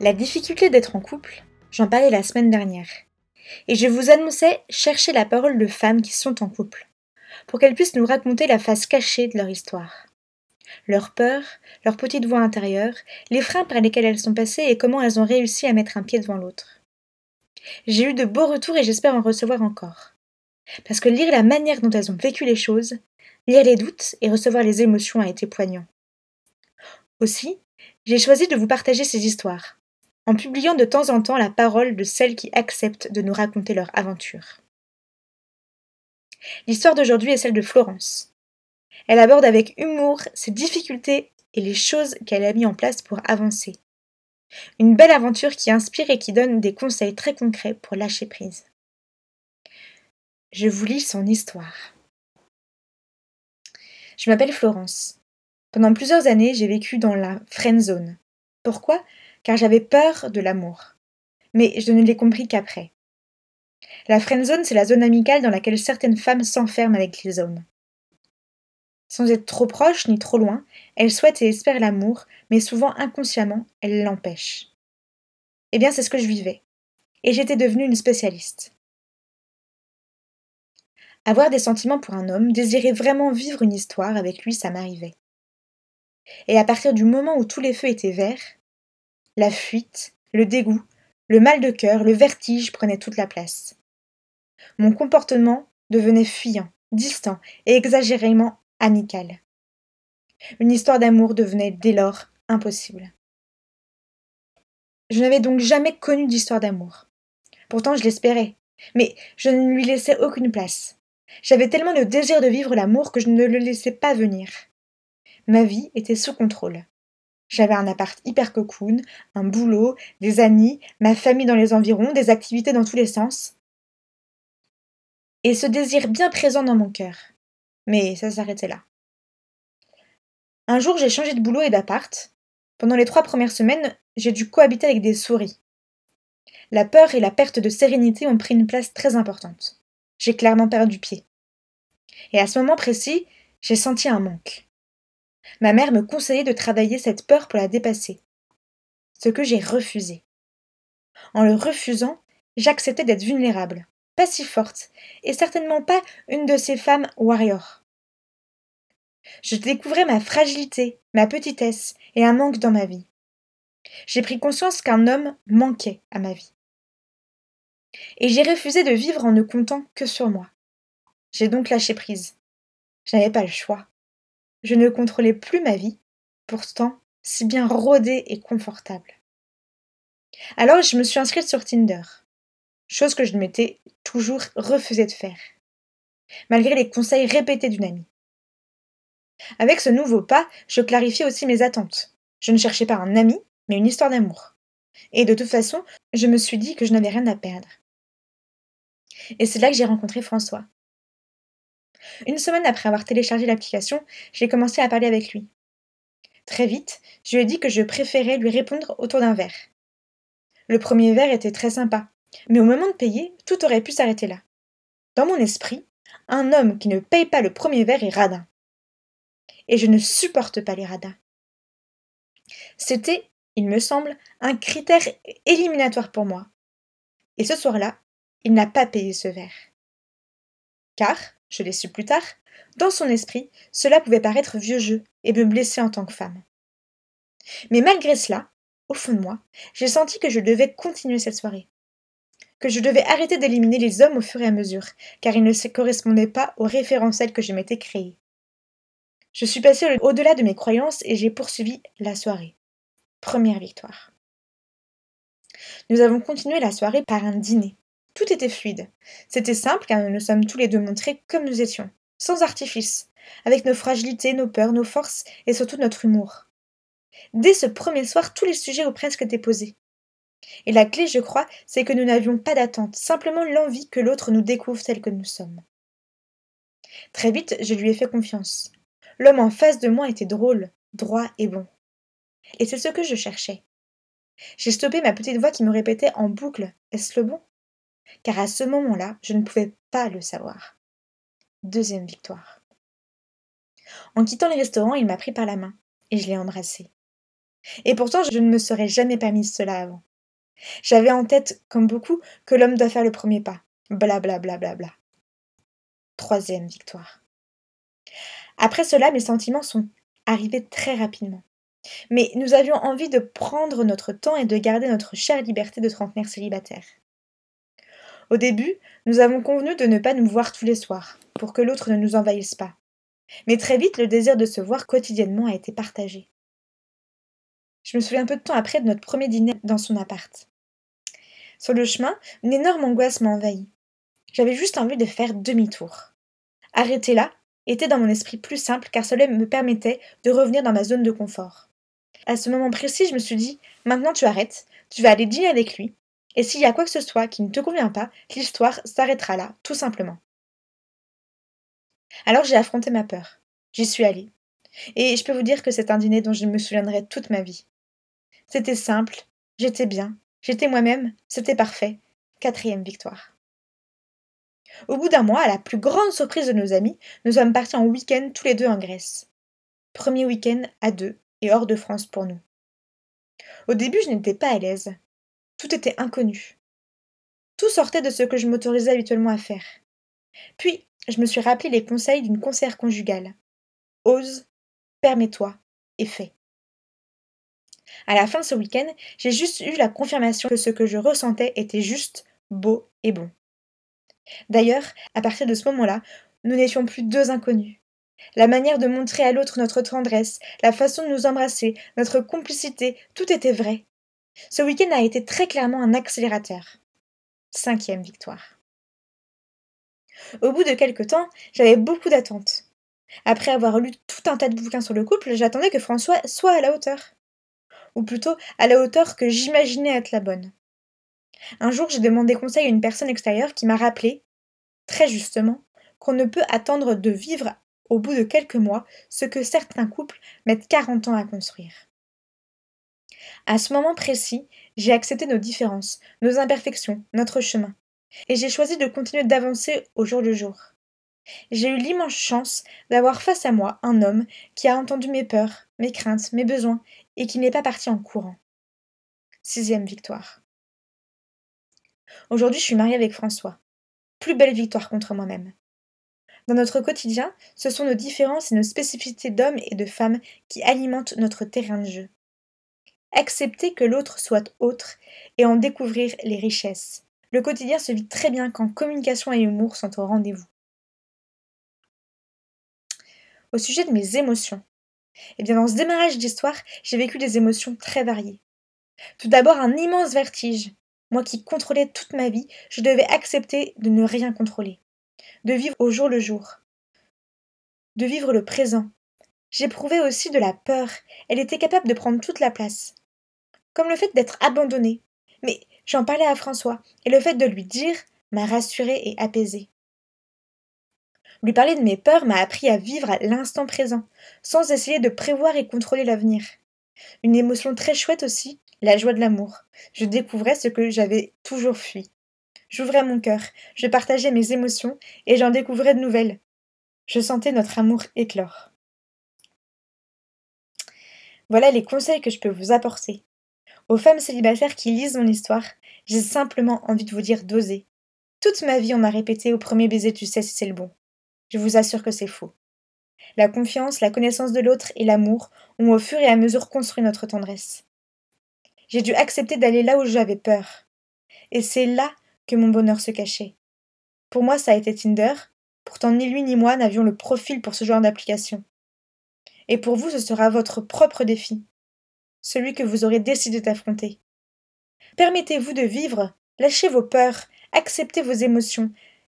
La difficulté d'être en couple, j'en parlais la semaine dernière. Et je vous annonçais chercher la parole de femmes qui sont en couple, pour qu'elles puissent nous raconter la face cachée de leur histoire. Leurs peurs, leurs petites voix intérieures, les freins par lesquels elles sont passées et comment elles ont réussi à mettre un pied devant l'autre. J'ai eu de beaux retours et j'espère en recevoir encore. Parce que lire la manière dont elles ont vécu les choses, lire les doutes et recevoir les émotions a été poignant. Aussi, j'ai choisi de vous partager ces histoires, en publiant de temps en temps la parole de celles qui acceptent de nous raconter leur aventure. L'histoire d'aujourd'hui est celle de Florence. Elle aborde avec humour ses difficultés et les choses qu'elle a mis en place pour avancer. Une belle aventure qui inspire et qui donne des conseils très concrets pour lâcher prise. Je vous lis son histoire. Je m'appelle Florence. Pendant plusieurs années, j'ai vécu dans la friend zone. Pourquoi? Car j'avais peur de l'amour. Mais je ne l'ai compris qu'après. La friendzone, c'est la zone amicale dans laquelle certaines femmes s'enferment avec les hommes. Sans être trop proches ni trop loin, elles souhaitent et espèrent l'amour, mais souvent inconsciemment, elles l'empêchent. Eh bien, c'est ce que je vivais. Et j'étais devenue une spécialiste. Avoir des sentiments pour un homme, désirer vraiment vivre une histoire avec lui, ça m'arrivait. Et à partir du moment où tous les feux étaient verts, la fuite, le dégoût, le mal de cœur, le vertige prenaient toute la place. Mon comportement devenait fuyant, distant et exagérément amical. Une histoire d'amour devenait dès lors impossible. Je n'avais donc jamais connu d'histoire d'amour. Pourtant je l'espérais, mais je ne lui laissais aucune place. J'avais tellement le désir de vivre l'amour que je ne le laissais pas venir. Ma vie était sous contrôle. J'avais un appart hyper cocoon, un boulot, des amis, ma famille dans les environs, des activités dans tous les sens. Et ce désir bien présent dans mon cœur. Mais ça s'arrêtait là. Un jour, j'ai changé de boulot et d'appart. Pendant les trois premières semaines, j'ai dû cohabiter avec des souris. La peur et la perte de sérénité ont pris une place très importante. J'ai clairement perdu pied. Et à ce moment précis, j'ai senti un manque. Ma mère me conseillait de travailler cette peur pour la dépasser. Ce que j'ai refusé. En le refusant, j'acceptais d'être vulnérable, pas si forte, et certainement pas une de ces femmes warriors. Je découvrais ma fragilité, ma petitesse et un manque dans ma vie. J'ai pris conscience qu'un homme manquait à ma vie. Et j'ai refusé de vivre en ne comptant que sur moi. J'ai donc lâché prise. Je n'avais pas le choix. Je ne contrôlais plus ma vie, pourtant si bien rodée et confortable. Alors je me suis inscrite sur Tinder, chose que je m'étais toujours refusé de faire, malgré les conseils répétés d'une amie. Avec ce nouveau pas, je clarifiais aussi mes attentes. Je ne cherchais pas un ami, mais une histoire d'amour. Et de toute façon, je me suis dit que je n'avais rien à perdre. Et c'est là que j'ai rencontré François. Une semaine après avoir téléchargé l'application, j'ai commencé à parler avec lui. Très vite, je lui ai dit que je préférais lui répondre autour d'un verre. Le premier verre était très sympa, mais au moment de payer, tout aurait pu s'arrêter là. Dans mon esprit, un homme qui ne paye pas le premier verre est radin. Et je ne supporte pas les radins. C'était, il me semble, un critère éliminatoire pour moi. Et ce soir-là, il n'a pas payé ce verre. Car, je l'ai su plus tard, dans son esprit, cela pouvait paraître vieux jeu et me blesser en tant que femme. Mais malgré cela, au fond de moi, j'ai senti que je devais continuer cette soirée. Que je devais arrêter d'éliminer les hommes au fur et à mesure, car ils ne correspondaient pas aux référentiels que je m'étais créés. Je suis passée au-delà de mes croyances et j'ai poursuivi la soirée. Première victoire. Nous avons continué la soirée par un dîner. Tout était fluide. C'était simple car nous nous sommes tous les deux montrés comme nous étions, sans artifice, avec nos fragilités, nos peurs, nos forces et surtout notre humour. Dès ce premier soir, tous les sujets ou presque étaient posés. Et la clé, je crois, c'est que nous n'avions pas d'attente, simplement l'envie que l'autre nous découvre tel que nous sommes. Très vite, je lui ai fait confiance. L'homme en face de moi était drôle, droit et bon. Et c'est ce que je cherchais. J'ai stoppé ma petite voix qui me répétait en boucle Est-ce le bon? Car à ce moment-là, je ne pouvais pas le savoir. Deuxième victoire. En quittant le restaurant, il m'a pris par la main et je l'ai embrassé. Et pourtant, je ne me serais jamais permis cela avant. J'avais en tête, comme beaucoup, que l'homme doit faire le premier pas. Bla bla bla bla bla. Troisième victoire. Après cela, mes sentiments sont arrivés très rapidement. Mais nous avions envie de prendre notre temps et de garder notre chère liberté de trentenaire célibataire. Au début, nous avons convenu de ne pas nous voir tous les soirs, pour que l'autre ne nous envahisse pas. Mais très vite, le désir de se voir quotidiennement a été partagé. Je me souviens peu de temps après de notre premier dîner dans son appart. Sur le chemin, une énorme angoisse m'a envahi. J'avais juste envie de faire demi-tour. Arrêter là était dans mon esprit plus simple car cela me permettait de revenir dans ma zone de confort. À ce moment précis, je me suis dit maintenant tu arrêtes, tu vas aller dîner avec lui, et s'il y a quoi que ce soit qui ne te convient pas, l'histoire s'arrêtera là, tout simplement. Alors j'ai affronté ma peur. J'y suis allée. Et je peux vous dire que c'est un dîner dont je me souviendrai toute ma vie. C'était simple, j'étais bien, j'étais moi-même, c'était parfait. Quatrième victoire. Au bout d'un mois, à la plus grande surprise de nos amis, nous sommes partis en week-end tous les deux en Grèce. Premier week-end à deux et hors de France pour nous. Au début, je n'étais pas à l'aise. Tout était inconnu. Tout sortait de ce que je m'autorisais habituellement à faire. Puis, je me suis rappelé les conseils d'une conseillère conjugale. Ose, permets-toi et fais. À la fin de ce week-end, j'ai juste eu la confirmation que ce que je ressentais était juste, beau et bon. D'ailleurs, à partir de ce moment-là, nous n'étions plus deux inconnus. La manière de montrer à l'autre notre tendresse, la façon de nous embrasser, notre complicité, tout était vrai. Ce week-end a été très clairement un accélérateur. Cinquième victoire. Au bout de quelque temps, j'avais beaucoup d'attentes. Après avoir lu tout un tas de bouquins sur le couple, j'attendais que François soit à la hauteur. Ou plutôt à la hauteur que j'imaginais être la bonne. Un jour, j'ai demandé conseil à une personne extérieure qui m'a rappelé, très justement, qu'on ne peut attendre de vivre au bout de quelques mois ce que certains couples mettent 40 ans à construire. À ce moment précis, j'ai accepté nos différences, nos imperfections, notre chemin, et j'ai choisi de continuer d'avancer au jour le jour. J'ai eu l'immense chance d'avoir face à moi un homme qui a entendu mes peurs, mes craintes, mes besoins, et qui n'est pas parti en courant. Sixième victoire. Aujourd'hui, je suis mariée avec François. Plus belle victoire contre moi-même. Dans notre quotidien, ce sont nos différences et nos spécificités d'hommes et de femmes qui alimentent notre terrain de jeu. Accepter que l'autre soit autre et en découvrir les richesses. Le quotidien se vit très bien quand communication et humour sont au rendez-vous. Au sujet de mes émotions. Eh bien, dans ce démarrage d'histoire, j'ai vécu des émotions très variées. Tout d'abord, un immense vertige. Moi qui contrôlais toute ma vie, je devais accepter de ne rien contrôler. De vivre au jour le jour. De vivre le présent. J'éprouvais aussi de la peur. Elle était capable de prendre toute la place comme le fait d'être abandonné. Mais j'en parlais à François, et le fait de lui dire m'a rassuré et apaisé. Lui parler de mes peurs m'a appris à vivre à l'instant présent, sans essayer de prévoir et contrôler l'avenir. Une émotion très chouette aussi, la joie de l'amour. Je découvrais ce que j'avais toujours fui. J'ouvrais mon cœur, je partageais mes émotions, et j'en découvrais de nouvelles. Je sentais notre amour éclore. Voilà les conseils que je peux vous apporter. Aux femmes célibataires qui lisent mon histoire, j'ai simplement envie de vous dire d'oser. Toute ma vie, on m'a répété au premier baiser, tu sais si c'est le bon. Je vous assure que c'est faux. La confiance, la connaissance de l'autre et l'amour ont au fur et à mesure construit notre tendresse. J'ai dû accepter d'aller là où j'avais peur. Et c'est là que mon bonheur se cachait. Pour moi, ça a été Tinder, pourtant ni lui ni moi n'avions le profil pour ce genre d'application. Et pour vous, ce sera votre propre défi celui que vous aurez décidé d'affronter. Permettez-vous de vivre, lâchez vos peurs, acceptez vos émotions,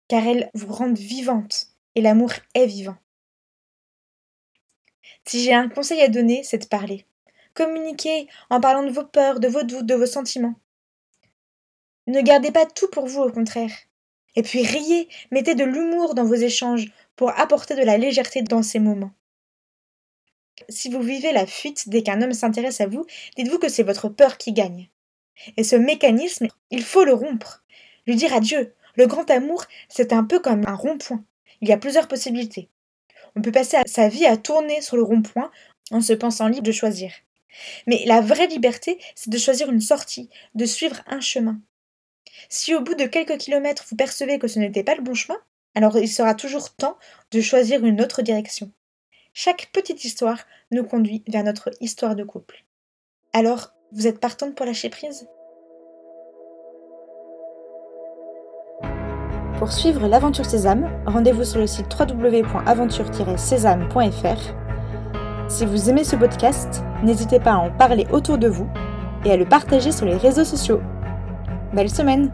car elles vous rendent vivante, et l'amour est vivant. Si j'ai un conseil à donner, c'est de parler. Communiquez en parlant de vos peurs, de vos doutes, de vos sentiments. Ne gardez pas tout pour vous, au contraire. Et puis riez, mettez de l'humour dans vos échanges pour apporter de la légèreté dans ces moments. Si vous vivez la fuite dès qu'un homme s'intéresse à vous, dites-vous que c'est votre peur qui gagne. Et ce mécanisme, il faut le rompre. Lui dire adieu. Le grand amour, c'est un peu comme un rond-point. Il y a plusieurs possibilités. On peut passer sa vie à tourner sur le rond-point en se pensant libre de choisir. Mais la vraie liberté, c'est de choisir une sortie, de suivre un chemin. Si au bout de quelques kilomètres vous percevez que ce n'était pas le bon chemin, alors il sera toujours temps de choisir une autre direction. Chaque petite histoire nous conduit vers notre histoire de couple. Alors, vous êtes partante pour lâcher prise? Pour suivre l'aventure Sésame, rendez-vous sur le site www.aventure-sésame.fr. Si vous aimez ce podcast, n'hésitez pas à en parler autour de vous et à le partager sur les réseaux sociaux. Belle semaine